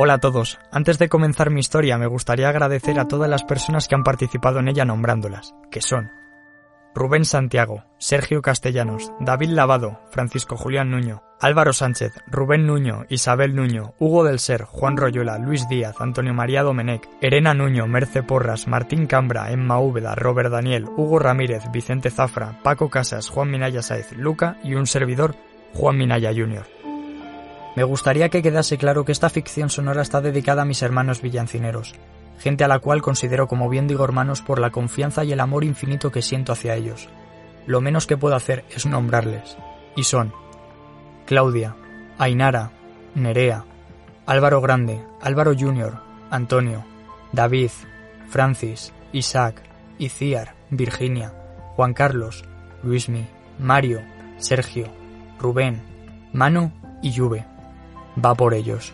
Hola a todos. Antes de comenzar mi historia, me gustaría agradecer a todas las personas que han participado en ella nombrándolas, que son Rubén Santiago, Sergio Castellanos, David Lavado, Francisco Julián Nuño, Álvaro Sánchez, Rubén Nuño, Isabel Nuño, Hugo del Ser, Juan Royola, Luis Díaz, Antonio María Domenech, Erena Nuño, Merce Porras, Martín Cambra, Emma Úbeda, Robert Daniel, Hugo Ramírez, Vicente Zafra, Paco Casas, Juan Minaya Saez, Luca y un servidor, Juan Minaya Jr. Me gustaría que quedase claro que esta ficción sonora está dedicada a mis hermanos villancineros, gente a la cual considero como bien digo hermanos por la confianza y el amor infinito que siento hacia ellos. Lo menos que puedo hacer es nombrarles, y son Claudia, Ainara, Nerea, Álvaro Grande, Álvaro Jr., Antonio, David, Francis, Isaac, Iciar, Virginia, Juan Carlos, Luismi, Mario, Sergio, Rubén, Mano y Juve va por ellos.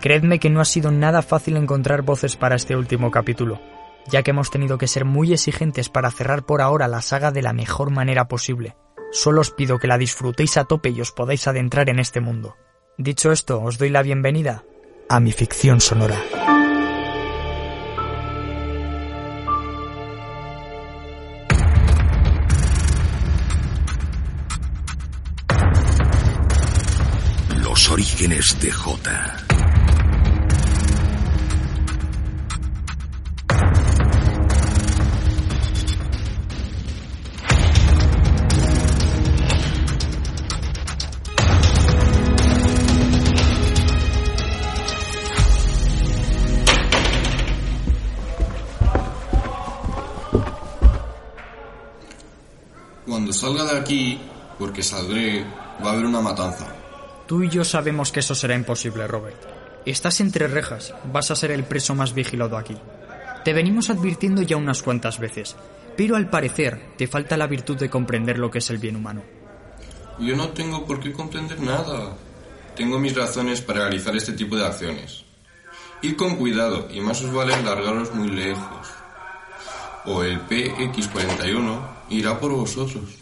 Creedme que no ha sido nada fácil encontrar voces para este último capítulo, ya que hemos tenido que ser muy exigentes para cerrar por ahora la saga de la mejor manera posible. Solo os pido que la disfrutéis a tope y os podáis adentrar en este mundo. Dicho esto, os doy la bienvenida a mi ficción sonora. Orígenes de J. Cuando salga de aquí, porque saldré, va a haber una matanza. Tú y yo sabemos que eso será imposible, Robert. Estás entre rejas, vas a ser el preso más vigilado aquí. Te venimos advirtiendo ya unas cuantas veces, pero al parecer te falta la virtud de comprender lo que es el bien humano. Yo no tengo por qué comprender nada. Tengo mis razones para realizar este tipo de acciones. Ir con cuidado y más os vale largaros muy lejos. O el PX41 irá por vosotros.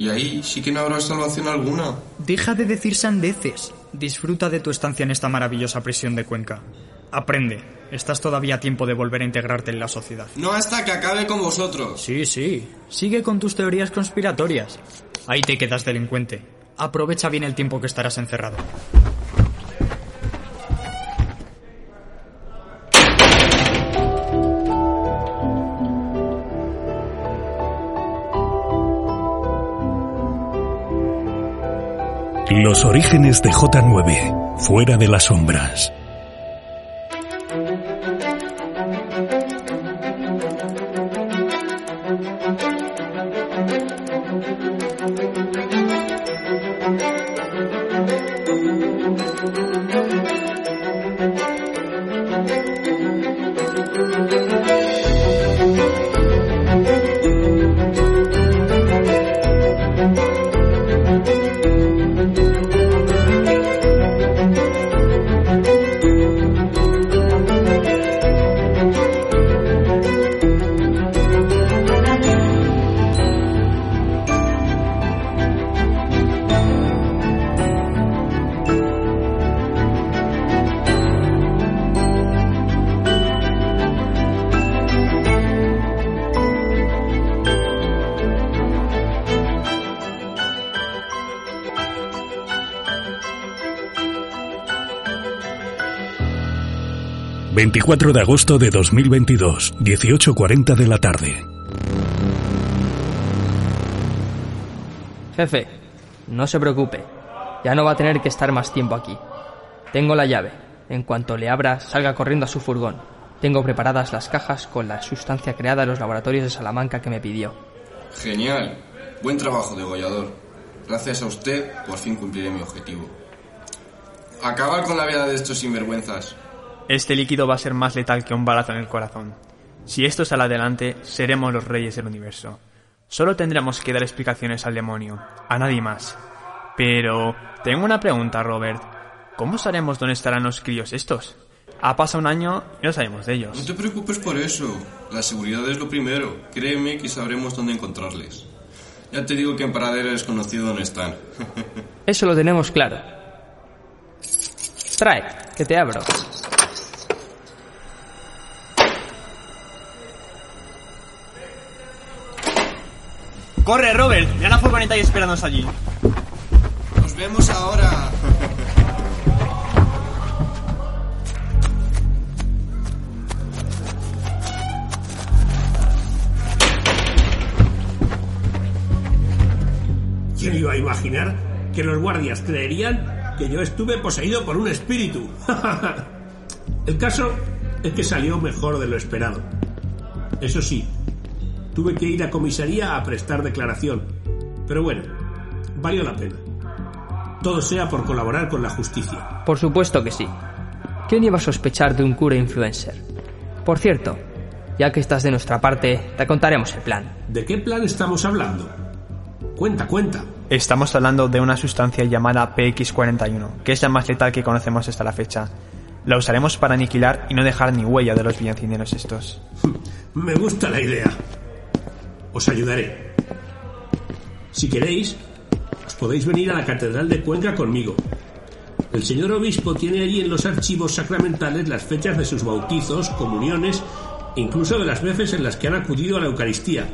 Y ahí sí que no habrá salvación alguna. Deja de decir sandeces. Disfruta de tu estancia en esta maravillosa prisión de Cuenca. Aprende. Estás todavía a tiempo de volver a integrarte en la sociedad. No hasta que acabe con vosotros. Sí, sí. Sigue con tus teorías conspiratorias. Ahí te quedas delincuente. Aprovecha bien el tiempo que estarás encerrado. Los orígenes de J9, fuera de las sombras. 24 de agosto de 2022, 18.40 de la tarde. Jefe, no se preocupe. Ya no va a tener que estar más tiempo aquí. Tengo la llave. En cuanto le abra, salga corriendo a su furgón. Tengo preparadas las cajas con la sustancia creada en los laboratorios de Salamanca que me pidió. Genial. Buen trabajo, degollador. Gracias a usted, por fin cumpliré mi objetivo. Acabar con la vida de estos sinvergüenzas. Este líquido va a ser más letal que un balazo en el corazón. Si esto sale adelante, seremos los reyes del universo. Solo tendremos que dar explicaciones al demonio, a nadie más. Pero tengo una pregunta, Robert. ¿Cómo sabemos dónde estarán los críos estos? Ha pasado un año y no sabemos de ellos. No te preocupes por eso. La seguridad es lo primero. Créeme que sabremos dónde encontrarles. Ya te digo que en paradero desconocido dónde están. Eso lo tenemos claro. Trae, que te abro. ¡Corre, Robert! Ya la furgoneta ahí esperándonos allí. Nos vemos ahora. ¿Quién iba a imaginar que los guardias creerían que yo estuve poseído por un espíritu? El caso es que salió mejor de lo esperado. Eso sí, tuve que ir a comisaría a prestar declaración. Pero bueno, valió la pena. Todo sea por colaborar con la justicia. Por supuesto que sí. ¿Quién iba a sospechar de un cura influencer? Por cierto, ya que estás de nuestra parte, te contaremos el plan. ¿De qué plan estamos hablando? Cuenta, cuenta. Estamos hablando de una sustancia llamada PX41, que es la más letal que conocemos hasta la fecha. La usaremos para aniquilar y no dejar ni huella de los villancineros estos. Me gusta la idea. Os ayudaré. Si queréis, os podéis venir a la Catedral de Cuenca conmigo. El señor obispo tiene allí en los archivos sacramentales las fechas de sus bautizos, comuniones, e incluso de las veces en las que han acudido a la Eucaristía.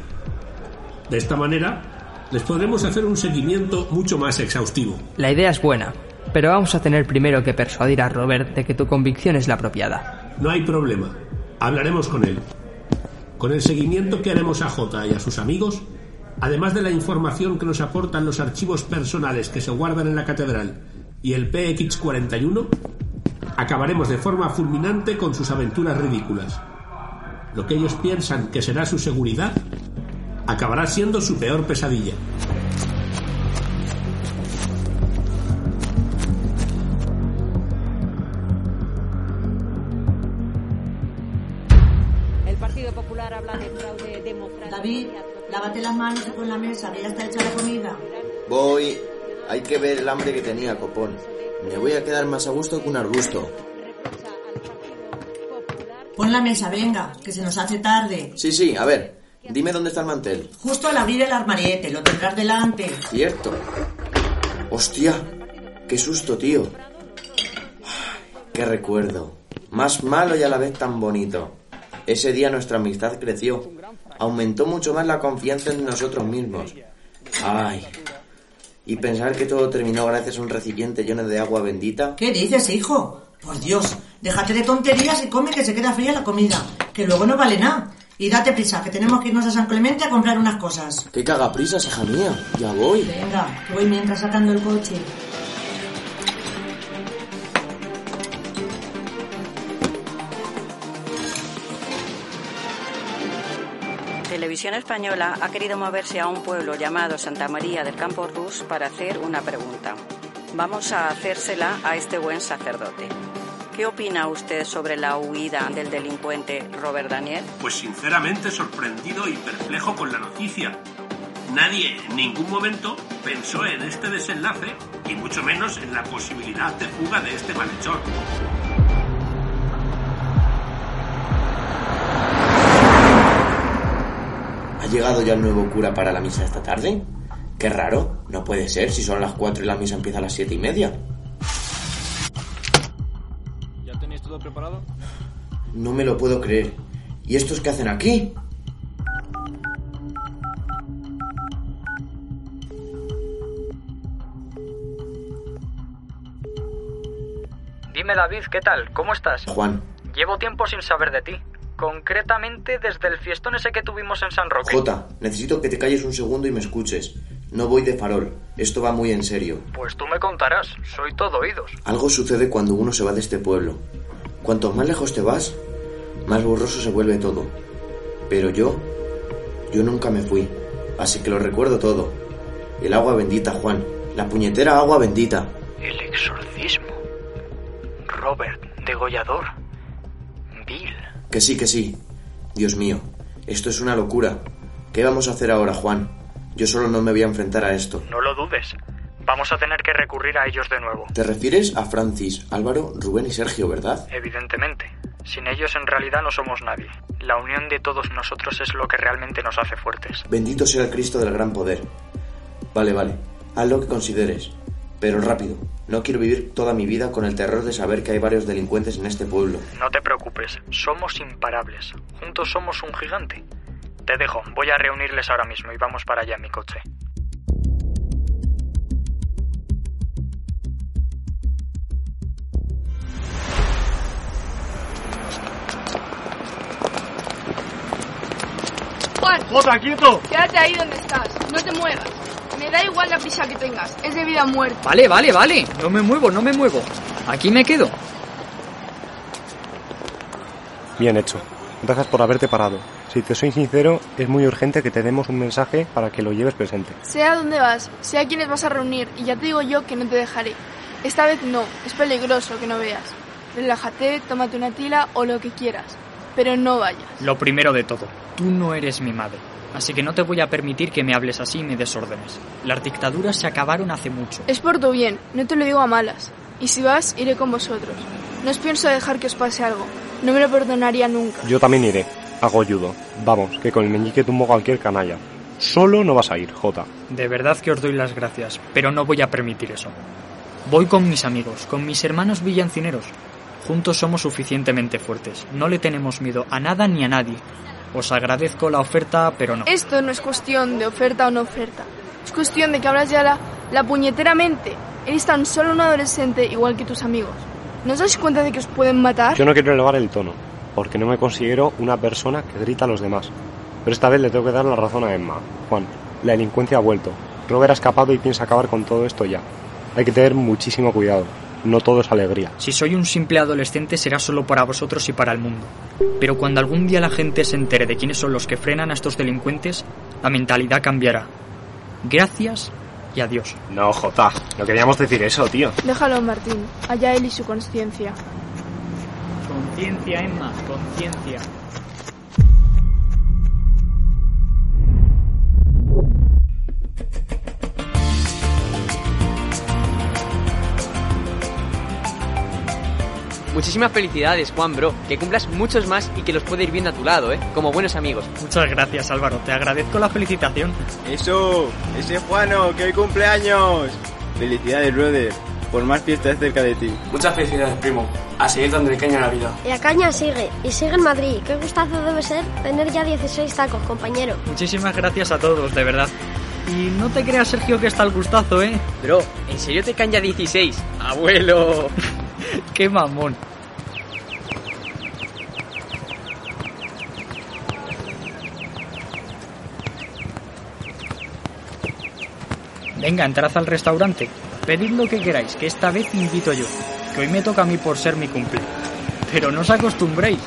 De esta manera, les podremos hacer un seguimiento mucho más exhaustivo. La idea es buena, pero vamos a tener primero que persuadir a Robert de que tu convicción es la apropiada. No hay problema. Hablaremos con él. Con el seguimiento que haremos a J y a sus amigos, además de la información que nos aportan los archivos personales que se guardan en la catedral y el PX41, acabaremos de forma fulminante con sus aventuras ridículas. Lo que ellos piensan que será su seguridad, acabará siendo su peor pesadilla. Lávate las manos y pon la mesa, que ya está hecha la comida. Voy. Hay que ver el hambre que tenía, copón. Me voy a quedar más a gusto que un arbusto. Pon la mesa, venga, que se nos hace tarde. Sí, sí, a ver. Dime dónde está el mantel. Justo al abrir el armariete, lo tendrás delante. Cierto. Hostia. Qué susto, tío. Qué recuerdo. Más malo y a la vez tan bonito. Ese día nuestra amistad creció. Aumentó mucho más la confianza en nosotros mismos. Ay. Y pensar que todo terminó gracias a un recipiente lleno de agua bendita. ¿Qué dices, hijo? Por Dios, déjate de tonterías y come que se queda fría la comida, que luego no vale nada. Y date prisa, que tenemos que irnos a San Clemente a comprar unas cosas. ¡Qué cagaprisas, hija mía! Ya voy. Venga, voy mientras sacando el coche. Televisión Española ha querido moverse a un pueblo llamado Santa María del Campo Rus para hacer una pregunta. Vamos a hacérsela a este buen sacerdote. ¿Qué opina usted sobre la huida del delincuente Robert Daniel? Pues sinceramente sorprendido y perplejo con la noticia. Nadie en ningún momento pensó en este desenlace y mucho menos en la posibilidad de fuga de este malhechor. Llegado ya el nuevo cura para la misa esta tarde? Qué raro. No puede ser si son las cuatro y la misa empieza a las siete y media. ¿Ya tenéis todo preparado? No me lo puedo creer. ¿Y estos qué hacen aquí? Dime David, ¿qué tal? ¿Cómo estás? Juan, Llevo tiempo sin saber de ti. Concretamente desde el fiestón ese que tuvimos en San Roque. Jota, necesito que te calles un segundo y me escuches. No voy de farol. Esto va muy en serio. Pues tú me contarás. Soy todo oídos. Algo sucede cuando uno se va de este pueblo. Cuanto más lejos te vas, más borroso se vuelve todo. Pero yo, yo nunca me fui, así que lo recuerdo todo. El agua bendita, Juan, la puñetera agua bendita. El exorcismo. Robert, degollador. Bill. Que sí, que sí. Dios mío, esto es una locura. ¿Qué vamos a hacer ahora, Juan? Yo solo no me voy a enfrentar a esto. No lo dudes. Vamos a tener que recurrir a ellos de nuevo. Te refieres a Francis, Álvaro, Rubén y Sergio, ¿verdad? Evidentemente. Sin ellos en realidad no somos nadie. La unión de todos nosotros es lo que realmente nos hace fuertes. Bendito sea el Cristo del gran poder. Vale, vale. Haz lo que consideres. Pero rápido. No quiero vivir toda mi vida con el terror de saber que hay varios delincuentes en este pueblo. No te preocupes. Somos imparables. Juntos somos un gigante. Te dejo. Voy a reunirles ahora mismo y vamos para allá en mi coche. Juan, ¡Jota, quieto! quédate ahí donde estás. No te muevas. Me da igual la prisa que tengas. Es de vida o muerte. Vale, vale, vale. No me muevo, no me muevo. Aquí me quedo. Bien hecho. Gracias por haberte parado. Si te soy sincero, es muy urgente que te demos un mensaje para que lo lleves presente. Sé a dónde vas, sé a quiénes vas a reunir y ya te digo yo que no te dejaré. Esta vez no, es peligroso que no veas. Relájate, tómate una tila o lo que quieras, pero no vayas. Lo primero de todo, tú no eres mi madre. Así que no te voy a permitir que me hables así y me desórdenes. Las dictaduras se acabaron hace mucho. Es por tu bien, no te lo digo a malas. Y si vas, iré con vosotros. No os pienso dejar que os pase algo. No me lo perdonaría nunca. Yo también iré. Hago judo. Vamos, que con el meñique tumbo cualquier canalla. Solo no vas a ir, Jota. De verdad que os doy las gracias, pero no voy a permitir eso. Voy con mis amigos, con mis hermanos villancineros. Juntos somos suficientemente fuertes. No le tenemos miedo a nada ni a nadie. Os agradezco la oferta, pero no. Esto no es cuestión de oferta o no oferta. Es cuestión de que hablas ya la, la puñetera mente. Eres tan solo un adolescente igual que tus amigos. ¿No os dais cuenta de que os pueden matar? Yo no quiero elevar el tono, porque no me considero una persona que grita a los demás. Pero esta vez le tengo que dar la razón a Emma. Juan, la delincuencia ha vuelto. Robert ha escapado y piensa acabar con todo esto ya. Hay que tener muchísimo cuidado. No todo es alegría. Si soy un simple adolescente será solo para vosotros y para el mundo. Pero cuando algún día la gente se entere de quiénes son los que frenan a estos delincuentes, la mentalidad cambiará. Gracias y adiós. No, Jota, no queríamos decir eso, tío. Déjalo, Martín. Allá él y su conciencia. Conciencia, Emma, conciencia. Muchísimas felicidades, Juan, bro. Que cumplas muchos más y que los pueda ir viendo a tu lado, ¿eh? Como buenos amigos. Muchas gracias, Álvaro. Te agradezco la felicitación. Eso, ese Juano, que hoy cumpleaños. Felicidades, brother. Por más fiestas cerca de ti. Muchas felicidades, primo. A seguir dándole caña a la vida. Y la caña sigue, y sigue en Madrid. Qué gustazo debe ser tener ya 16 tacos, compañero. Muchísimas gracias a todos, de verdad. Y no te creas, Sergio, que está el gustazo, ¿eh? Bro, ¿en serio te caen ya 16? Abuelo. Qué mamón. Venga, entrad al restaurante. Pedid lo que queráis, que esta vez invito yo. Que hoy me toca a mí por ser mi cumple. Pero no os acostumbréis.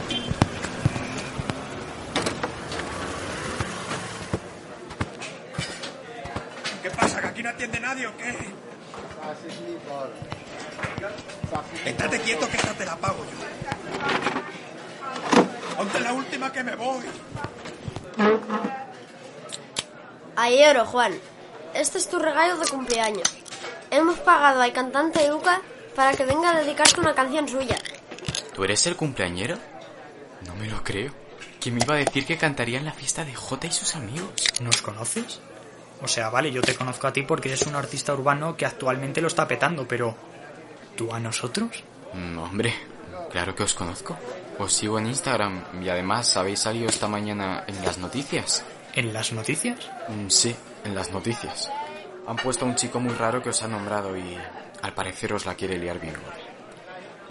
¿Qué pasa? ¿Que aquí no atiende nadie o qué? Estate quieto que esta te la pago yo. Ponte la última que me voy. Oro, Juan. Este es tu regalo de cumpleaños. Hemos pagado al cantante Luca para que venga a dedicarte una canción suya. ¿Tú eres el cumpleañero? No me lo creo. ¿Quién me iba a decir que cantaría en la fiesta de Jota y sus amigos? ¿Nos conoces? O sea, vale, yo te conozco a ti porque eres un artista urbano que actualmente lo está petando, pero... ¿Tú a nosotros? Mm, hombre, claro que os conozco. Os sigo en Instagram y además habéis salido esta mañana en las noticias. ¿En las noticias? Mm, sí, en las noticias. Han puesto a un chico muy raro que os ha nombrado y al parecer os la quiere liar bien.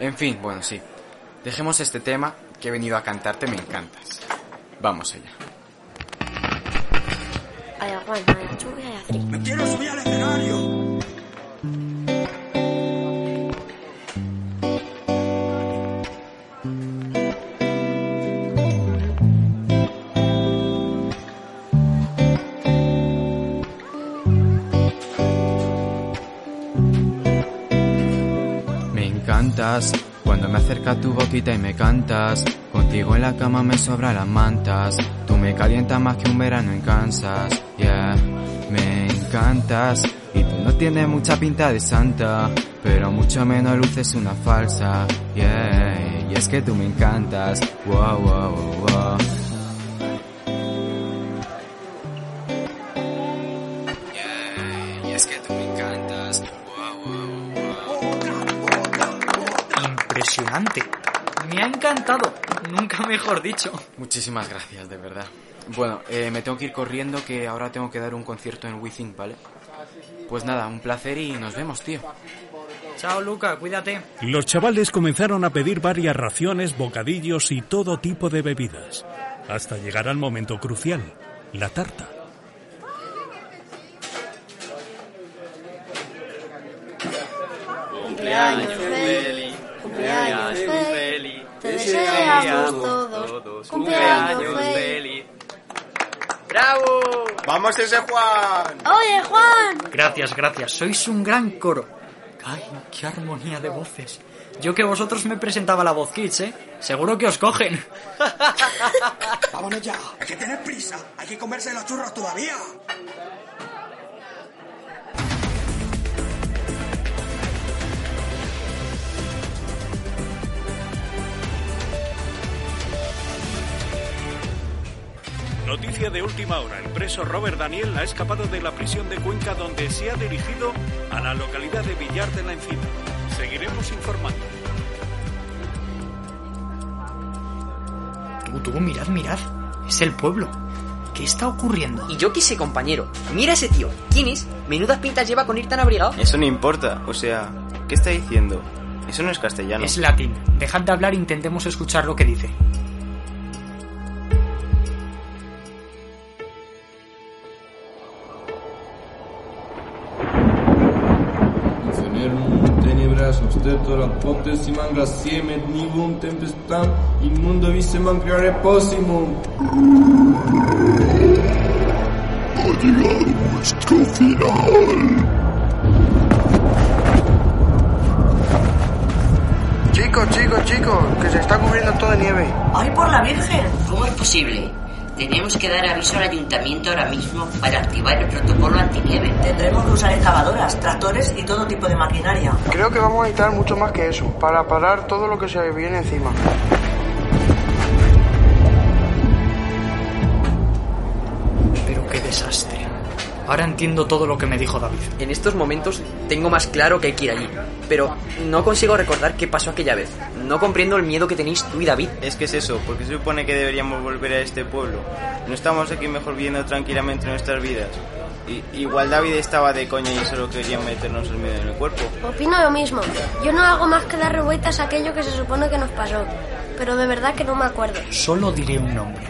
En fin, bueno, sí. Dejemos este tema que he venido a cantarte Me encantas. Vamos allá. Juan. Me quiero subir al escenario. Acerca tu boquita y me cantas. Contigo en la cama me sobran las mantas. Tú me calientas más que un verano en Kansas. Yeah, me encantas. Y tú no tienes mucha pinta de santa. Pero mucho menos luces una falsa. Yeah, y es que tú me encantas. Wow, wow, wow, mejor dicho. Muchísimas gracias, de verdad. Bueno, eh, me tengo que ir corriendo que ahora tengo que dar un concierto en Withing, ¿vale? Pues nada, un placer y nos vemos, tío. Chao, Luca, cuídate. Los chavales comenzaron a pedir varias raciones, bocadillos y todo tipo de bebidas, hasta llegar al momento crucial, la tarta. Cumpleaños feliz, cumpleaños feliz, te deseamos todos, cumpleaños feliz. ¡Bravo! ¡Vamos ese Juan! Oye, Juan. Gracias, gracias. Sois un gran coro. Ay, qué armonía de voces. Yo que vosotros me presentaba la voz kids, ¿eh? Seguro que os cogen. Vámonos ya, hay que tener prisa, hay que comerse los churros todavía. Noticia de última hora. El preso Robert Daniel ha escapado de la prisión de Cuenca donde se ha dirigido a la localidad de Villar de la Encina. Seguiremos informando. Tú, tú, mirad, mirad. Es el pueblo. ¿Qué está ocurriendo? Y yo qué sé, compañero. Mira ese tío. ¿Quién es? Menudas pintas lleva con ir tan abrigado. Eso no importa. O sea, ¿qué está diciendo? Eso no es castellano. Es latín. Dejad de hablar e intentemos escuchar lo que dice. Tenebras obstetora potessimam graciemet nivum tempestam in mundo vissemam creare possimum. Ha llegado nuestro final. Chicos, chicos, chicos, que se está cubriendo todo de nieve. ¡Ay, por la Virgen! ¿Cómo es posible? Tenemos que dar aviso al ayuntamiento ahora mismo para activar el protocolo antinieve. Tendremos que usar excavadoras, tractores y todo tipo de maquinaria. Creo que vamos a necesitar mucho más que eso, para parar todo lo que se viene encima. Pero qué desastre. Ahora entiendo todo lo que me dijo David. En estos momentos tengo más claro que hay que ir allí. Pero no consigo recordar qué pasó aquella vez. No comprendo el miedo que tenéis tú y David. Es que es eso, porque se supone que deberíamos volver a este pueblo. No estamos aquí mejor viviendo tranquilamente nuestras vidas. Y, igual David estaba de coña y solo quería meternos el miedo en el cuerpo. Opino lo mismo. Yo no hago más que dar revueltas a aquello que se supone que nos pasó. Pero de verdad que no me acuerdo. Solo diré un nombre.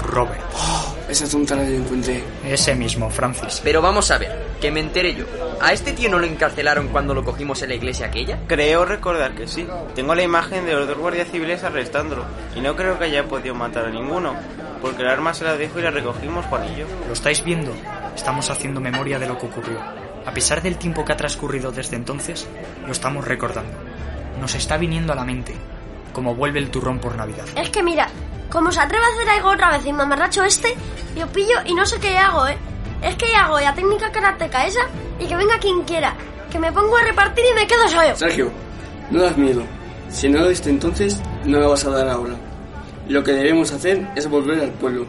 Robert. Esa tonta la encontré. Ese mismo, Francis. Pero vamos a ver, que me entere yo. ¿A este tío no lo encarcelaron cuando lo cogimos en la iglesia aquella? Creo recordar que sí. Tengo la imagen de los dos guardias civiles arrestándolo. Y no creo que haya podido matar a ninguno. Porque el arma se la dejó y la recogimos Juan y yo. ¿Lo estáis viendo? Estamos haciendo memoria de lo que ocurrió. A pesar del tiempo que ha transcurrido desde entonces, lo estamos recordando. Nos está viniendo a la mente, como vuelve el turrón por Navidad. Es que mira, como se atreve a hacer algo otra vez y mamarracho este, yo pillo y no sé qué hago, ¿eh? Es que hago la técnica karateca esa y que venga quien quiera. Que me pongo a repartir y me quedo solo. Sergio, no das miedo. Si no lo diste entonces, no lo vas a dar ahora. Lo que debemos hacer es volver al pueblo,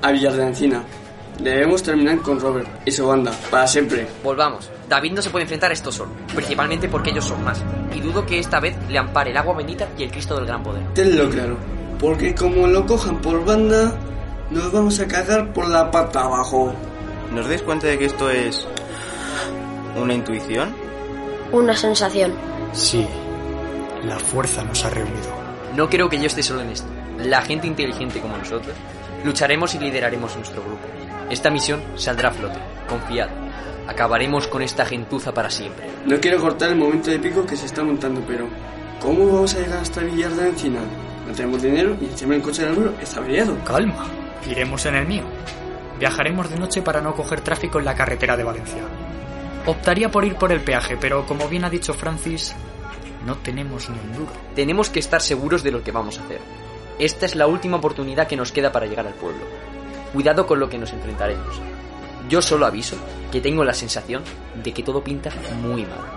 a Villar de la Encina. Debemos terminar con Robert y su banda, para siempre. Volvamos. David no se puede enfrentar a esto solo, principalmente porque ellos son más. Y dudo que esta vez le ampare el agua bendita y el Cristo del gran poder. Tenlo claro, porque como lo cojan por banda, nos vamos a cagar por la pata abajo. ¿Nos dais cuenta de que esto es una intuición? Una sensación. Sí, la fuerza nos ha reunido. No creo que yo esté solo en esto. La gente inteligente como nosotros lucharemos y lideraremos nuestro grupo. Esta misión saldrá a flote. Confiad. Acabaremos con esta gentuza para siempre. No quiero cortar el momento de pico que se está montando, pero ¿cómo vamos a llegar hasta Villar de Encina? No tenemos dinero y encima el coche del abuelo está averiado. Calma, iremos en el mío. Viajaremos de noche para no coger tráfico en la carretera de Valencia. Optaría por ir por el peaje, pero como bien ha dicho Francis, No tenemos ni un duro. Tenemos que estar seguros de lo que vamos a hacer. Esta es la última oportunidad que nos queda para llegar al pueblo. Cuidado con lo que nos enfrentaremos. Yo solo aviso que tengo la sensación de que todo pinta muy mal.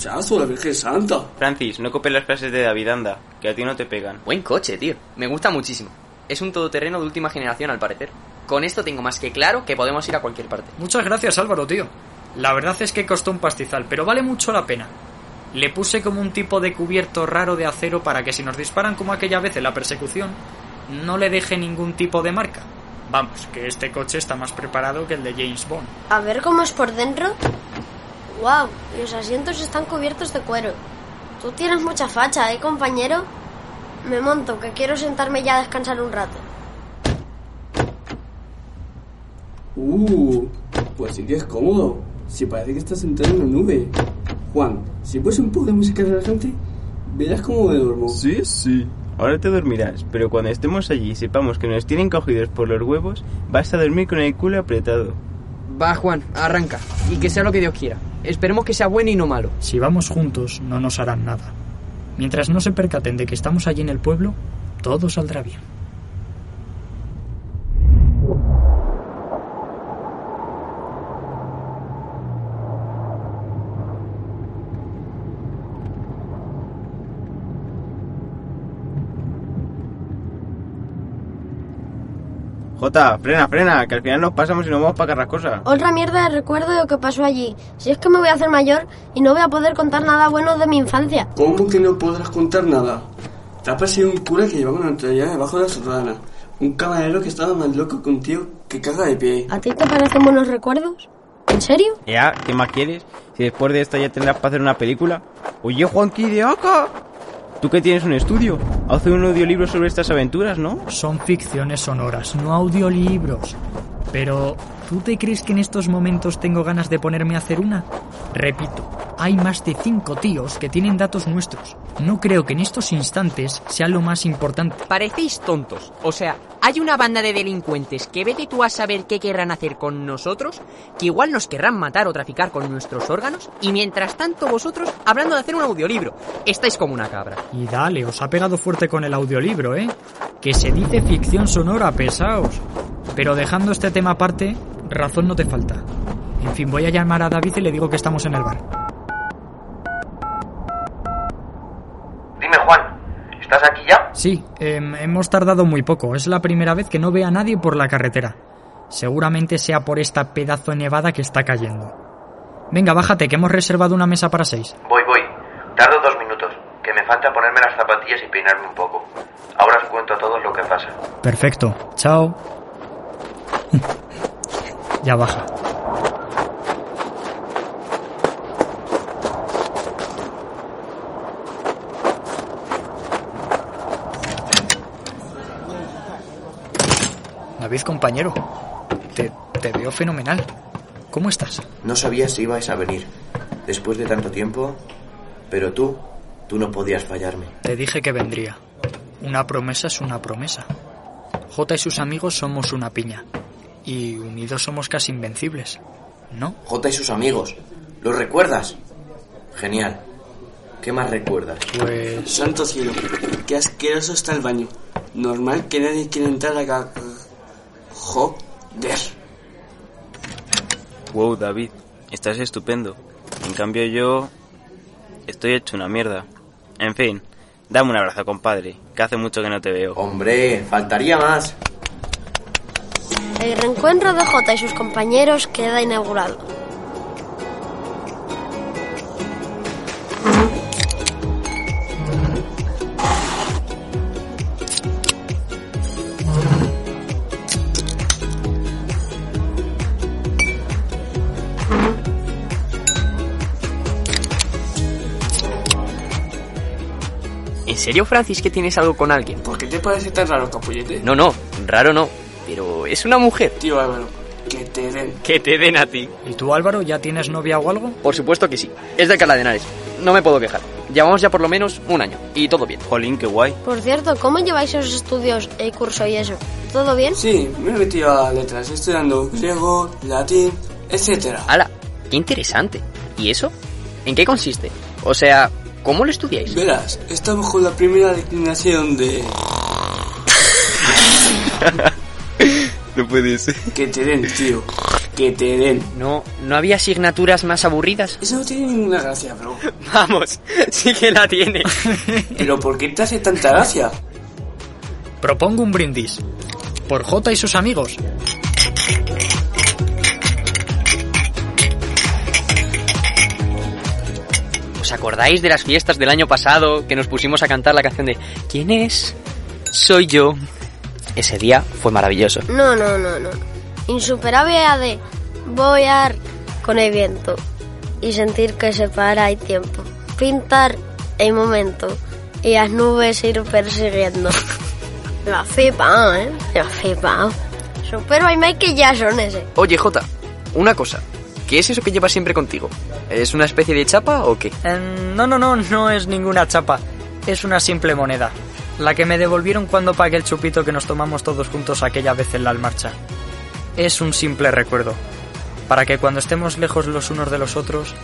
Cochazo, la Virgen Santa. Francis, no copies las frases de David, anda, que a ti no te pegan. Buen coche, tío. Me gusta muchísimo. Es un todoterreno de última generación, al parecer. Con esto tengo más que claro que podemos ir a cualquier parte. Muchas gracias, Álvaro, tío. La verdad es que costó un pastizal, pero vale mucho la pena. Le puse como un tipo de cubierto raro de acero para que si nos disparan como aquella vez en la persecución, no le deje ningún tipo de marca. Vamos, que este coche está más preparado que el de James Bond. A ver cómo es por dentro. Wow, los asientos están cubiertos de cuero. Tú tienes mucha facha, ¿eh, compañero? Me monto, que quiero sentarme ya a descansar un rato. Uh, pues sí que es cómodo. Si parece que estás sentado en una nube. Juan, si pones un poco de música relajante, verás cómo me duermo. Sí, sí. Ahora te dormirás, pero cuando estemos allí y sepamos que nos tienen cogidos por los huevos, vas a dormir con el culo apretado. Va, Juan, arranca. Y que sea lo que Dios quiera. Esperemos que sea bueno y no malo. Si vamos juntos, no nos harán nada. Mientras no se percaten de que estamos allí en el pueblo, todo saldrá bien. Jota, frena, frena, que al final nos pasamos y nos vamos para Carrascosa. Otra mierda de recuerdo de lo que pasó allí. Si es que me voy a hacer mayor y no voy a poder contar nada bueno de mi infancia. ¿Cómo que no podrás contar nada? Te ha perseguido un cura que llevaba una entrada debajo de la sotana. Un caballero que estaba más loco que un tío que caga de pie. ¿A ti te parecen buenos recuerdos? ¿En serio? Ya, ¿qué más quieres? Si después de esto ya tendrás para hacer una película. Oye, Juanqui de acá. Tú que tienes un estudio, hace un audiolibro sobre estas aventuras, ¿no? Son ficciones sonoras, no audiolibros. Pero, ¿tú te crees que en estos momentos tengo ganas de ponerme a hacer una? Repito, hay más de cinco tíos que tienen datos nuestros. No creo que en estos instantes sea lo más importante. Parecéis tontos. O sea, hay una banda de delincuentes que vete tú a saber qué querrán hacer con nosotros, que igual nos querrán matar o traficar con nuestros órganos, y mientras tanto vosotros hablando de hacer un audiolibro. Estáis como una cabra. Y dale, os ha pegado fuerte con el audiolibro, ¿eh? Que se dice ficción sonora, pesaos. Pero dejando este tema aparte, razón no te falta. En fin, voy a llamar a David y le digo que estamos en el bar. Dime, Juan, ¿estás aquí ya? Sí, eh, hemos tardado muy poco. Es la primera vez que no ve a nadie por la carretera. Seguramente sea por esta pedazo de nevada que está cayendo. Venga, bájate, que hemos reservado una mesa para seis. Voy, voy. Tardo dos minutos, que me falta ponerme las zapatillas y peinarme un poco. Ahora os cuento a todos lo que pasa. Perfecto. Chao. Ya baja. David, compañero. Te, te veo fenomenal. ¿Cómo estás? No sabía si ibais a venir. Después de tanto tiempo... Pero tú, tú no podías fallarme. Te dije que vendría. Una promesa es una promesa. J y sus amigos somos una piña. Y unidos somos casi invencibles. ¿No? J y sus amigos. ¿Los recuerdas? Genial. ¿Qué más recuerdas? Pues... Santo cielo, qué asqueroso está el baño. Normal que nadie quiera entrar acá. Joder. Wow, David, estás estupendo. En cambio yo... Estoy hecho una mierda. En fin, dame un abrazo, compadre, que hace mucho que no te veo. Hombre, faltaría más. El reencuentro de J y sus compañeros queda inaugurado. ¿En serio, Francis, que tienes algo con alguien? ¿Por qué te parece tan raro, capullete? No, no, raro no. Pero es una mujer. Tío Álvaro, que te den. Que te den a ti. ¿Y tú, Álvaro, ya tienes novia o algo? Por supuesto que sí. Es de Alcalá de Henares. No me puedo quejar. Llevamos ya por lo menos un año. Y todo bien. Jolín, qué guay. Por cierto, ¿cómo lleváis esos estudios, el curso y eso? ¿Todo bien? Sí, me he metido a letras, estudiando griego, latín, etcétera. ¡Hala! ¡Qué interesante! ¿Y eso? ¿En qué consiste? O sea, ¿cómo lo estudiáis? Verás, estamos con la primera declinación de... no puede ser. Que te den, tío. Que te den. No, ¿no había asignaturas más aburridas? Eso no tiene ninguna gracia, bro. Vamos, sí que la tiene. Pero ¿por qué te hace tanta gracia? Propongo un brindis. Por J y sus amigos. ¿Os acordáis de las fiestas del año pasado que nos pusimos a cantar la canción de ¿Quién es? Soy yo. Ese día fue maravilloso. No, no, no, no. Insuperable AD. Voy a con el viento y sentir que se para el tiempo. Pintar el momento y las nubes ir persiguiendo. Me ha flipado, ¿eh? Me ha flipado. Supero a Michael Jackson ese. Oye, Jota, una cosa. ¿Qué es eso que llevas siempre contigo? ¿Es una especie de chapa o qué? Eh, no, no, no, no es ninguna chapa. Es una simple moneda. La que me devolvieron cuando pagué el chupito que nos tomamos todos juntos aquella vez en la almarcha. Es un simple recuerdo. Para que cuando estemos lejos los unos de los otros,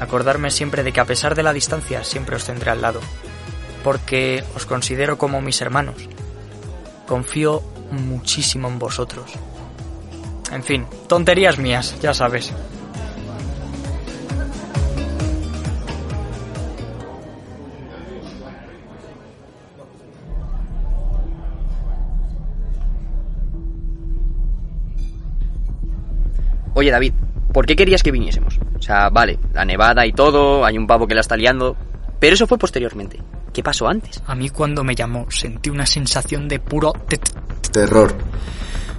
acordarme siempre de que a pesar de la distancia siempre os tendré al lado. Porque os considero como mis hermanos. Confío muchísimo en vosotros. En fin, tonterías mías, ya sabes. Oye, David, ¿por qué querías que viniésemos? O sea, vale, la nevada y todo, hay un pavo que la está liando, pero eso fue posteriormente. ¿Qué pasó antes? A mí cuando me llamó sentí una sensación de puro te- Terror.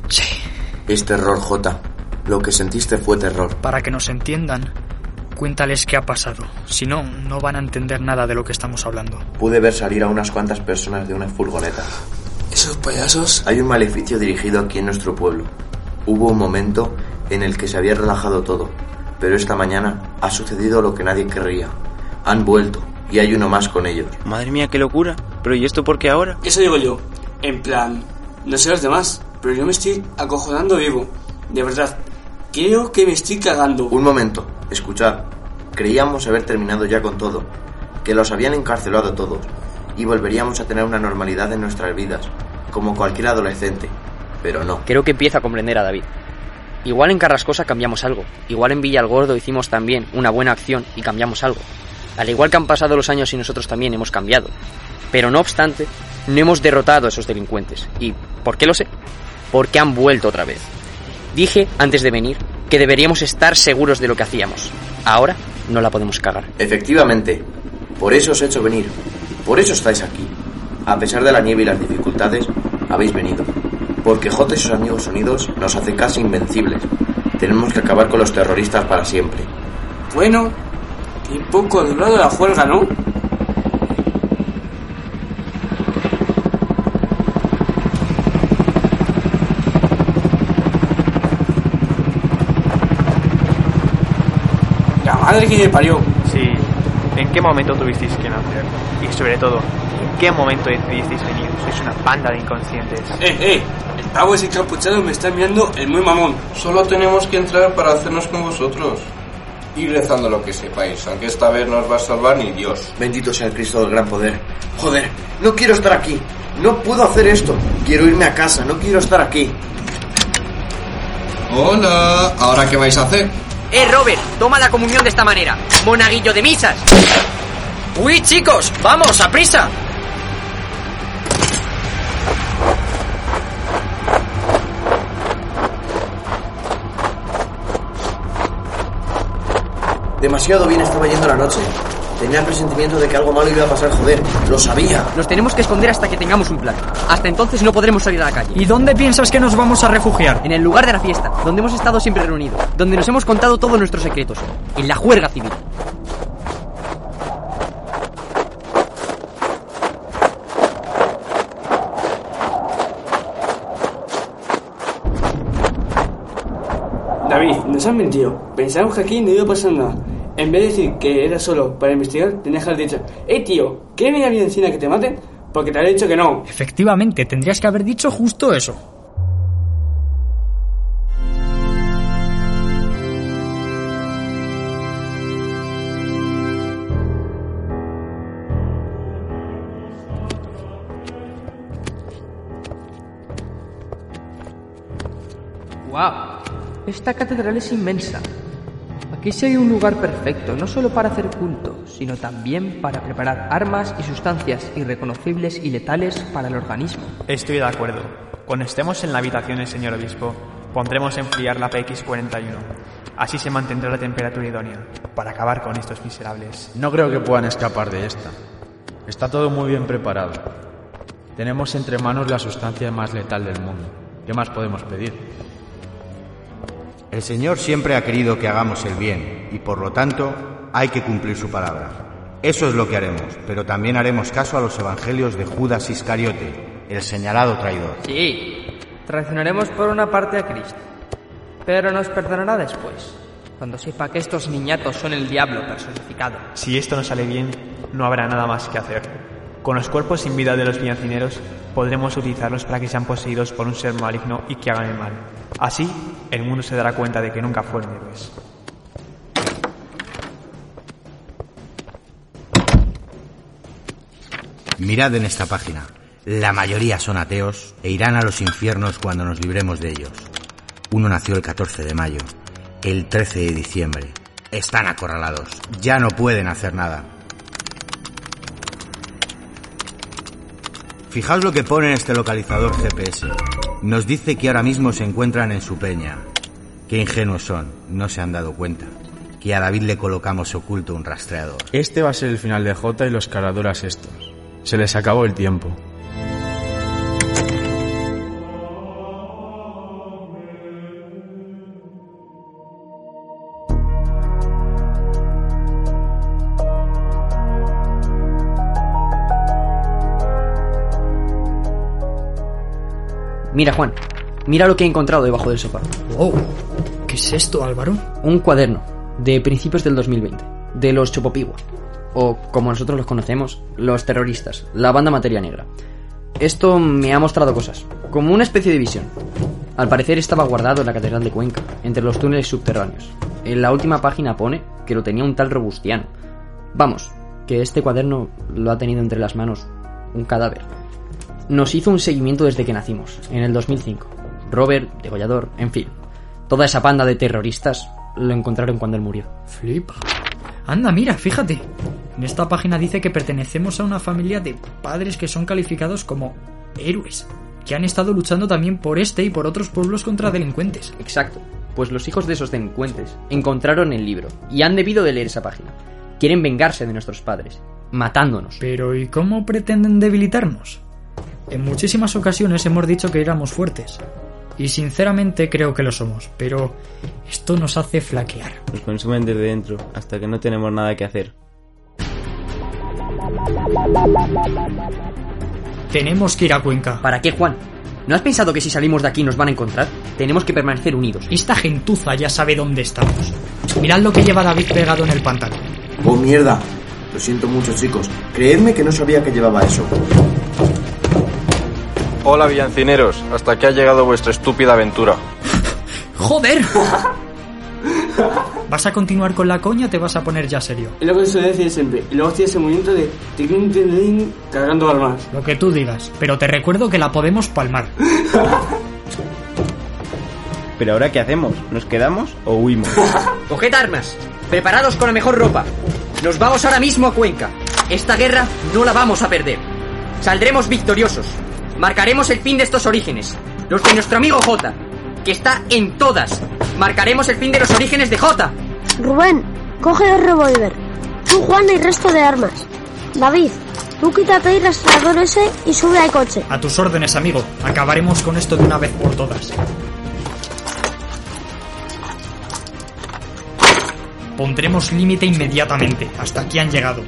Sí. Es terror, J. Lo que sentiste fue terror. Para que nos entiendan, cuéntales qué ha pasado. Si no, no van a entender nada de lo que estamos hablando. Pude ver salir a unas cuantas personas de una furgoneta. ¿Esos payasos? Hay un maleficio dirigido aquí en nuestro pueblo. Hubo un momento en el que se había relajado todo, pero esta mañana ha sucedido lo que nadie querría. Han vuelto y hay uno más con ellos. Madre mía, qué locura. Pero ¿y esto por qué ahora? Eso digo yo. En plan, no sé los demás, pero yo me estoy acojonando vivo. De verdad, creo que me estoy cagando. Un momento, escuchad. Creíamos haber terminado ya con todo, que los habían encarcelado a todos, y volveríamos a tener una normalidad en nuestras vidas, como cualquier adolescente. Pero no. Creo que empiezo a comprender a David. Igual en Carrascosa cambiamos algo. Igual en Villa el Gordo hicimos también una buena acción y cambiamos algo. Al igual que han pasado los años y nosotros también hemos cambiado. Pero no obstante, no hemos derrotado a esos delincuentes. ¿Y por qué lo sé? Porque han vuelto otra vez. Dije antes de venir que deberíamos estar seguros de lo que hacíamos. Ahora no la podemos cagar. Efectivamente, por eso os he hecho venir. Por eso estáis aquí. A pesar de la nieve y las dificultades, habéis venido. Porque J y sus amigos unidos nos hace casi invencibles. Tenemos que acabar con los terroristas para siempre. Bueno, y poco ha durado la juerga, ¿no? La madre que me parió. Sí. ¿En qué momento tuvisteis que nacer? Y sobre todo, ¿en qué momento decidisteis venir? Sois una banda de inconscientes. Eh, eh, el pavo ese capuchado me está mirando el muy mamón. Solo tenemos que entrar para hacernos con vosotros. Y rezando lo que sepáis, aunque esta vez no os va a salvar ni Dios. Bendito sea el Cristo del gran poder. Joder, no quiero estar aquí. No puedo hacer esto. Quiero irme a casa, no quiero estar aquí. Hola, ¿ahora qué vais a hacer? Eh, Robert, toma la comunión de esta manera. Monaguillo de misas. Uy, chicos, vamos, a prisa. Demasiado bien estaba yendo la noche. Tenía el presentimiento de que algo malo iba a pasar, joder. Lo sabía. Nos tenemos que esconder hasta que tengamos un plan. Hasta entonces no podremos salir a la calle. ¿Y dónde piensas que nos vamos a refugiar? En el lugar de la fiesta, donde hemos estado siempre reunidos, donde nos hemos contado todos nuestros secretos, en la juerga civil. David, nos han mentido. Pensamos que aquí no iba a pasar nada. En vez de decir que era solo para investigar, tenías que haber dicho, ¡Eh, tío! ¿Quieres venir a mi encina que te maten? Porque te había dicho que no. Efectivamente, tendrías que haber dicho justo eso. ¡Wow! Esta catedral es inmensa. Aquí hay un lugar perfecto, no solo para hacer culto, sino también para preparar armas y sustancias irreconocibles y letales para el organismo. Estoy de acuerdo. Cuando estemos en la habitación del señor obispo, pondremos a enfriar la PX-41. Así se mantendrá la temperatura idónea para acabar con estos miserables. No creo que puedan escapar de esta. Está todo muy bien preparado. Tenemos entre manos la sustancia más letal del mundo. ¿Qué más podemos pedir? El Señor siempre ha querido que hagamos el bien y por lo tanto hay que cumplir su palabra. Eso es lo que haremos, pero también haremos caso a los evangelios de Judas Iscariote, el señalado traidor. Sí, traicionaremos por una parte a Cristo, pero nos perdonará después, cuando sepa que estos niñatos son el diablo personificado. Si esto no sale bien, no habrá nada más que hacer. Con los cuerpos sin vida de los villancineros, podremos utilizarlos para que sean poseídos por un ser maligno y que hagan el mal. Así, el mundo se dará cuenta de que nunca fueron héroes. Mirad en esta página. La mayoría son ateos e irán a los infiernos cuando nos libremos de ellos. Uno nació el 14 de mayo, el 13 de diciembre. Están acorralados. Ya no pueden hacer nada. Fijaos lo que pone en este localizador GPS. Nos dice que ahora mismo se encuentran en su peña. Qué ingenuos son, no se han dado cuenta. Que a David le colocamos oculto un rastreador. Este va a ser el final de Jota y los caraduras estos. Se les acabó el tiempo. Mira, Juan, mira lo que he encontrado debajo del sofá. Wow. ¿Qué es esto, Álvaro? Un cuaderno de principios del 2020, de los Chopopigua, o como nosotros los conocemos, los terroristas, la banda Materia Negra. Esto me ha mostrado cosas, como una especie de visión. Al parecer estaba guardado en la Catedral de Cuenca, entre los túneles subterráneos. En la última página pone que lo tenía un tal Robustiano. Vamos, que este cuaderno lo ha tenido entre las manos un cadáver. Nos hizo un seguimiento desde que nacimos, en el 2005. Robert, degollador, en fin. Toda esa panda de terroristas lo encontraron cuando él murió. Flipa. Anda, mira, fíjate. En esta página dice que pertenecemos a una familia de padres que son calificados como héroes, que han estado luchando también por este y por otros pueblos contra delincuentes. Exacto. Pues los hijos de esos delincuentes encontraron el libro y han debido de leer esa página. Quieren vengarse de nuestros padres, matándonos. Pero ¿y cómo pretenden debilitarnos? En muchísimas ocasiones hemos dicho que éramos fuertes. Y sinceramente creo que lo somos, pero esto nos hace flaquear. Nos consumen desde dentro hasta que no tenemos nada que hacer. Tenemos que ir a Cuenca. ¿Para qué, Juan? ¿No has pensado que si salimos de aquí nos van a encontrar? Tenemos que permanecer unidos. Esta gentuza ya sabe dónde estamos. Mirad lo que lleva David pegado en el pantalón. Oh, mierda. Lo siento mucho, chicos. Creedme que no sabía que llevaba eso. Hola, villancineros. Hasta aquí ha llegado vuestra estúpida aventura. ¡Joder! ¿Vas a continuar con la coña o te vas a poner ya serio? Es lo que se decir siempre. Y luego tiene ese movimiento de tiquín, tiquín, cargando armas. Lo que tú digas. Pero te recuerdo que la podemos palmar. Pero ahora, ¿qué hacemos? ¿Nos quedamos o huimos? Coged armas. Preparados con la mejor ropa. Nos vamos ahora mismo a Cuenca. Esta guerra no la vamos a perder. Saldremos victoriosos. Marcaremos el fin de estos orígenes. Los de nuestro amigo J, que está en todas. Marcaremos el fin de los orígenes de J. Rubén, coge el revólver. Tú, Juan, y resto de armas. David, tú quítate el rastreador ese y sube al coche. A tus órdenes, amigo. Acabaremos con esto de una vez por todas. Pondremos límite inmediatamente. Hasta aquí han llegado.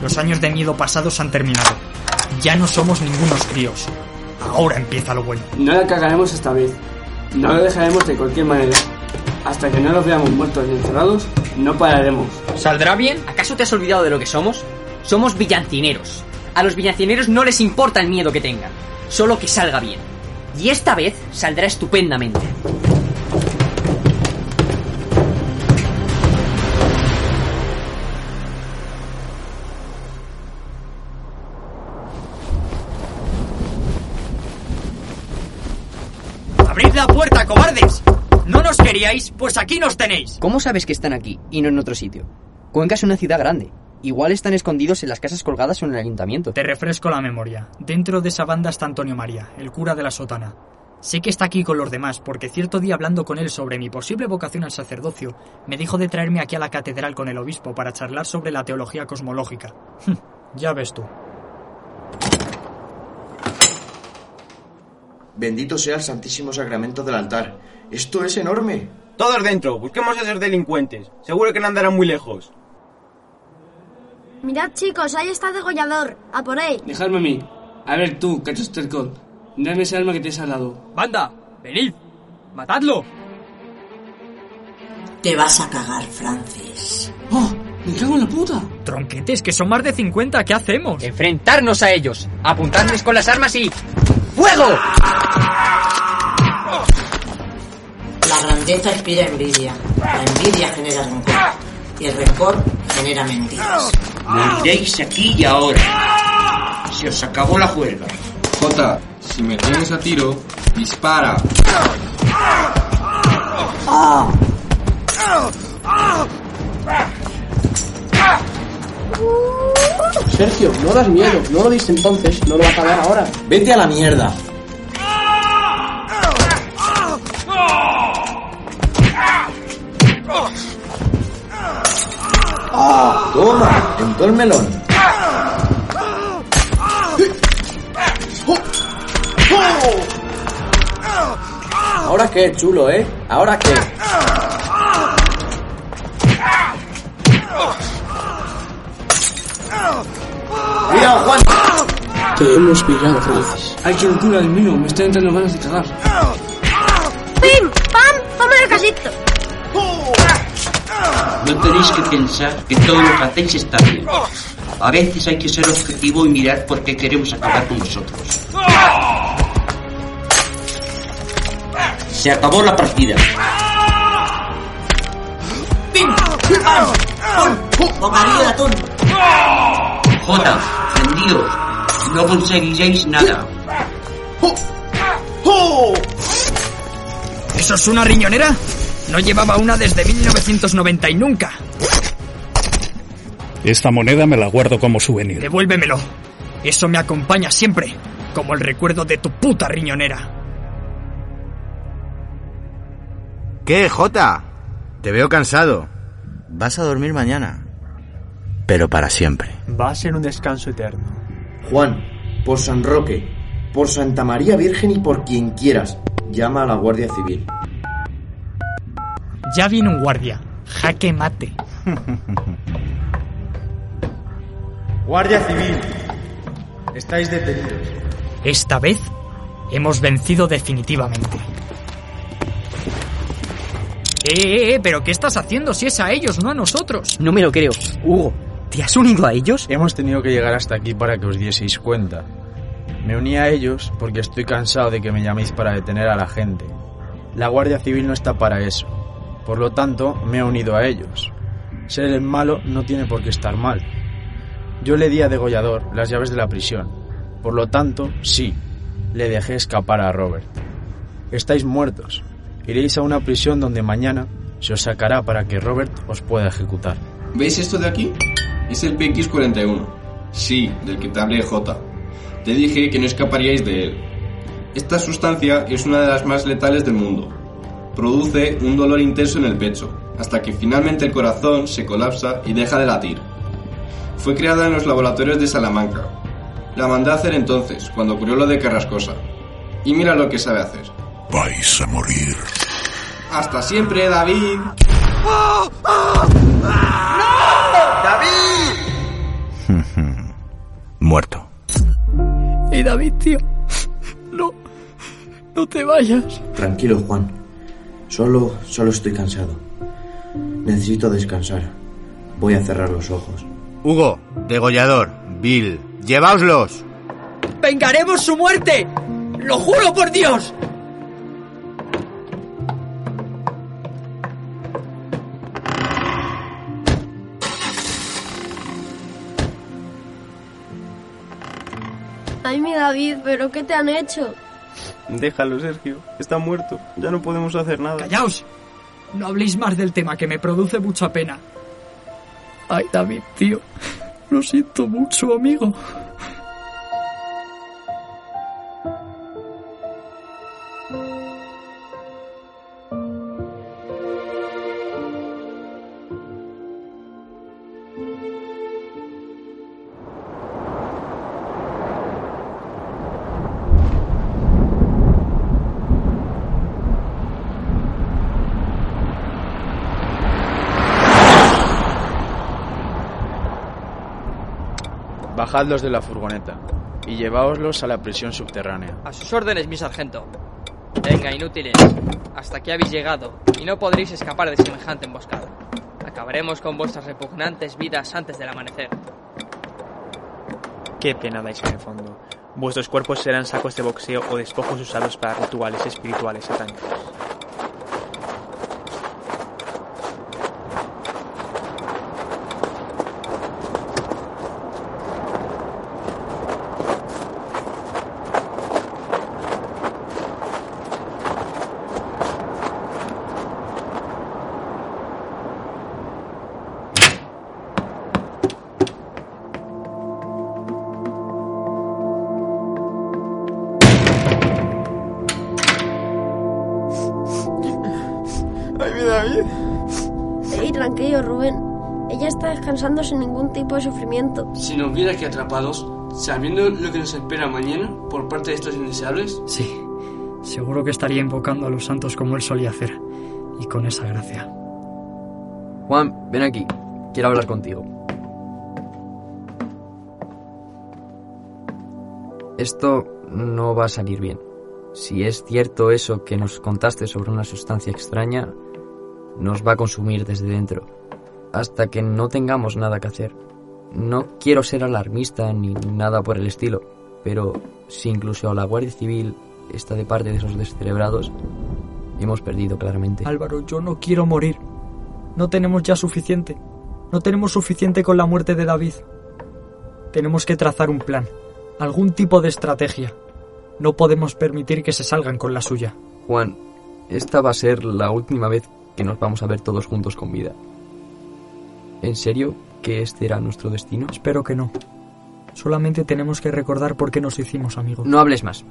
Los años de miedo pasados han terminado. Ya no somos ningunos críos. Ahora empieza lo bueno. No la cagaremos esta vez. No lo dejaremos de cualquier manera. Hasta que no los veamos muertos y encerrados, no pararemos. ¿Saldrá bien? ¿Acaso te has olvidado de lo que somos? Somos villancineros. A los villancineros no les importa el miedo que tengan, solo que salga bien. Y esta vez saldrá estupendamente. Queríais? Pues aquí nos tenéis. ¿Cómo sabes que están aquí y no en otro sitio? Cuenca es una ciudad grande. Igual están escondidos en las casas colgadas o en el ayuntamiento. Te refresco la memoria. Dentro de esa banda está Antonio María, el cura de la sotana. Sé que está aquí con los demás, porque cierto día hablando con él sobre mi posible vocación al sacerdocio, me dijo de traerme aquí a la catedral con el obispo para charlar sobre la teología cosmológica. ya ves tú. Bendito sea el Santísimo Sacramento del altar. Esto es enorme. Todos dentro, busquemos a esos delincuentes. Seguro que no andarán muy lejos. Mirad, chicos, ahí está el degollador. A por él. Dejadme a mí. A ver tú, cachostercol. Dame esa arma que tienes al lado. ¡Banda! ¡Venid! ¡Matadlo! Te vas a cagar, Francis. ¡Oh! ¡Me cago en la puta! Tronquetes, que son más de 50, ¿qué hacemos? Enfrentarnos a ellos, apuntarles con las armas y... ¡Fuego! La grandeza inspira envidia. La envidia genera rencor. Y el rencor genera mentiras. Moriréis aquí y ahora. Se os acabó la juerga. Jota, si me tienes a tiro, dispara. Sergio, no das miedo. No lo diste entonces, no lo vas a dar ahora. Vete a la mierda. Toma, en todo el melón. ¿Ahora qué, chulo, eh? ¿Ahora qué? ¡Cuidado, Juan! Te hemos pillado, Francis. ¡Ay, qué locura, Dios mío! Me estoy entrando ganas de cagar. Tenéis que pensar que todo lo que hacéis está bien. A veces hay que ser objetivo y mirar por qué queremos acabar con vosotros. Se acabó la partida. Jota, rendíos. No conseguiréis nada. ¿Eso es una riñonera? No llevaba una desde 1990 y nunca. Esta moneda me la guardo como souvenir. Devuélvemelo. Eso me acompaña siempre, como el recuerdo de tu puta riñonera. ¿Qué, Jota? Te veo cansado. Vas a dormir mañana. Pero para siempre. Va a ser un descanso eterno. Juan, por San Roque, por Santa María Virgen y por quien quieras, llama a la Guardia Civil. Ya viene un guardia. Jaque mate. Guardia Civil. Estáis detenidos. Esta vez hemos vencido definitivamente. Eh, eh, eh, pero ¿qué estás haciendo si es a ellos, no a nosotros? No me lo creo. Hugo, ¿te has unido a ellos? Hemos tenido que llegar hasta aquí para que os dieseis cuenta. Me uní a ellos porque estoy cansado de que me llaméis para detener a la gente. La Guardia Civil no está para eso. Por lo tanto, me he unido a ellos. Ser el malo no tiene por qué estar mal. Yo le di a Degollador las llaves de la prisión. Por lo tanto, sí, le dejé escapar a Robert. Estáis muertos. Iréis a una prisión donde mañana se os sacará para que Robert os pueda ejecutar. ¿Veis esto de aquí? Es el PX-41. Sí, del que te hablé J. Te dije que no escaparíais de él. Esta sustancia es una de las más letales del mundo. Produce un dolor intenso en el pecho hasta que finalmente el corazón se colapsa y deja de latir. Fue creada en los laboratorios de Salamanca. La mandé a hacer entonces, cuando ocurrió lo de Carrascosa. Y mira lo que sabe hacer. Vais a morir. Hasta siempre, David. Muerto. Y David, tío. No. No te vayas. Tranquilo, Juan. Solo, solo estoy cansado. Necesito descansar. Voy a cerrar los ojos. Hugo, degollador, Bill, lleváoslos. ¡Vengaremos su muerte! ¡Lo juro por Dios! Ay, mi David, ¿pero qué te han hecho? Déjalo, Sergio. Está muerto. Ya no podemos hacer nada. ¡Callaos! No habléis más del tema, que me produce mucha pena. Ay, David, tío. Lo siento mucho, amigo. Bajadlos de la furgoneta y lleváoslos a la prisión subterránea. A sus órdenes, mi sargento. Venga, inútiles. Hasta aquí habéis llegado y no podréis escapar de semejante emboscada. Acabaremos con vuestras repugnantes vidas antes del amanecer. Qué pena dais en el fondo. Vuestros cuerpos serán sacos de boxeo o despojos usados para rituales espirituales satánicos. De sufrimiento. Si nos viera aquí atrapados, sabiendo lo que nos espera mañana por parte de estos indeseables, Sí. Seguro que estaría invocando a los santos como él solía hacer. Y con esa gracia. Juan, ven aquí. Quiero hablar contigo. Esto no va a salir bien. Si es cierto eso que nos contaste sobre una sustancia extraña, nos va a consumir desde dentro. Hasta que no tengamos nada que hacer. No quiero ser alarmista ni nada por el estilo, pero si incluso la Guardia Civil está de parte de esos descerebrados, hemos perdido claramente. Álvaro, yo no quiero morir. No tenemos ya suficiente. No tenemos suficiente con la muerte de David. Tenemos que trazar un plan. Algún tipo de estrategia. No podemos permitir que se salgan con la suya. Juan, esta va a ser la última vez que nos vamos a ver todos juntos con vida. ¿En serio que este era nuestro destino? Espero que no. Solamente tenemos que recordar por qué nos hicimos amigos. No hables más.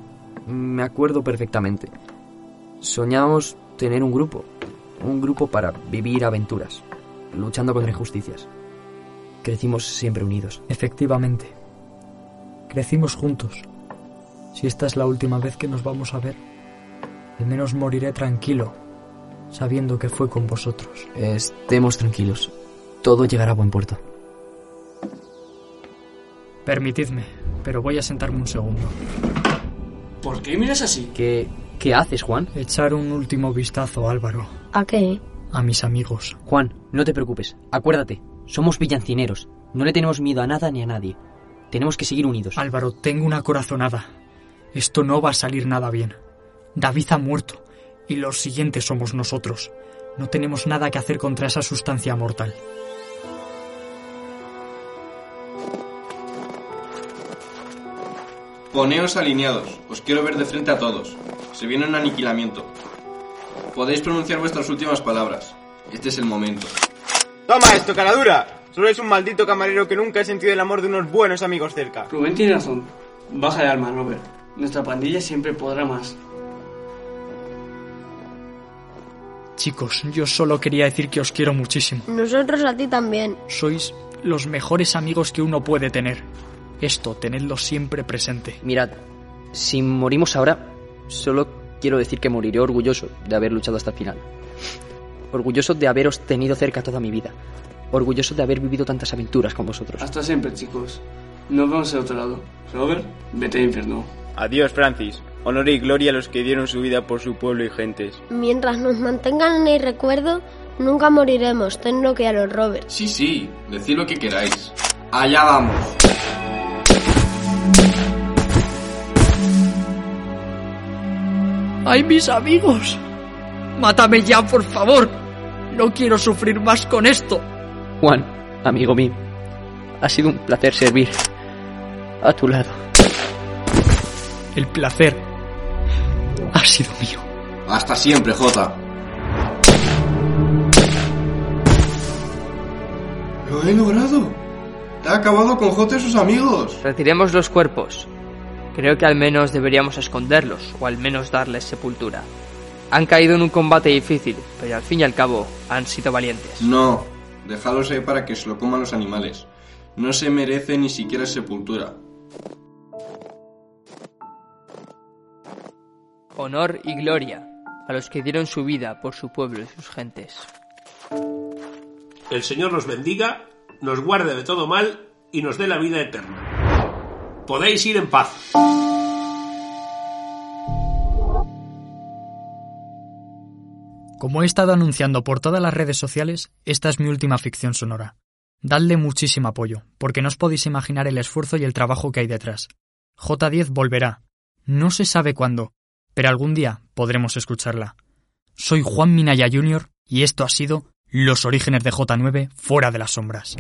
Me acuerdo perfectamente. Soñábamos tener un grupo. Un grupo para vivir aventuras, luchando contra injusticias. Crecimos siempre unidos. Efectivamente. Crecimos juntos. Si esta es la última vez que nos vamos a ver, al menos moriré tranquilo, sabiendo que fue con vosotros. Estemos tranquilos. Todo llegará a buen puerto. Permitidme, pero voy a sentarme un segundo. ¿por qué miras así? ¿Qué, qué haces, Juan? Echar un último vistazo, Álvaro, ¿A qué? a mis amigos. Juan, no te preocupes. Acuérdate, somos villancineros. No le tenemos miedo a nada ni a nadie. Tenemos que seguir unidos. Álvaro, tengo una corazonada. Esto no va a salir nada bien. David ha muerto, y los siguientes somos nosotros. No tenemos nada que hacer contra esa sustancia mortal. Poneos alineados, os quiero ver de frente a todos. Se viene un aniquilamiento. Podéis pronunciar vuestras últimas palabras. Este es el momento. ¡Toma esto, caradura! Solo es un maldito camarero que nunca ha sentido el amor de unos buenos amigos cerca. Rubén tiene razón. Baja el arma, Robert. Nuestra pandilla siempre podrá más. Chicos, yo solo quería decir que os quiero muchísimo. Nosotros a ti también. Sois los mejores amigos que uno puede tener. Esto, tenedlo siempre presente. Mirad, si morimos ahora, solo quiero decir que moriré orgulloso de haber luchado hasta el final. Orgulloso de haberos tenido cerca toda mi vida. Orgulloso de haber vivido tantas aventuras con vosotros. Hasta siempre, chicos. Nos vemos al otro lado. Robert, vete al infierno. Adiós, Francis. Honor y gloria a los que dieron su vida por su pueblo y gentes. Mientras nos mantengan en el recuerdo, nunca moriremos, tenlo que a los Robert. Sí, sí, decid lo que queráis. Allá vamos. ¡Ay, mis amigos! ¡Mátame ya, por favor! No quiero sufrir más con esto. Juan, amigo mío, ha sido un placer servir a tu lado. El placer ha sido mío. Hasta siempre, Jota. Lo he logrado. He acabado con Jota y sus amigos. Retiremos los cuerpos. Creo que al menos deberíamos esconderlos, o al menos darles sepultura. Han caído en un combate difícil, pero al fin y al cabo han sido valientes. No, dejadlos ahí para que se lo coman los animales. No se merece ni siquiera sepultura. Honor y gloria a los que dieron su vida por su pueblo y sus gentes. El Señor los bendiga, nos guarde de todo mal y nos dé la vida eterna. Podéis ir en paz. Como he estado anunciando por todas las redes sociales, esta es mi última ficción sonora. Dadle muchísimo apoyo, porque no os podéis imaginar el esfuerzo y el trabajo que hay detrás. J10 volverá. No se sabe cuándo, pero algún día podremos escucharla. Soy Juan Minaya Jr. y esto ha sido Los orígenes de J9 fuera de las sombras.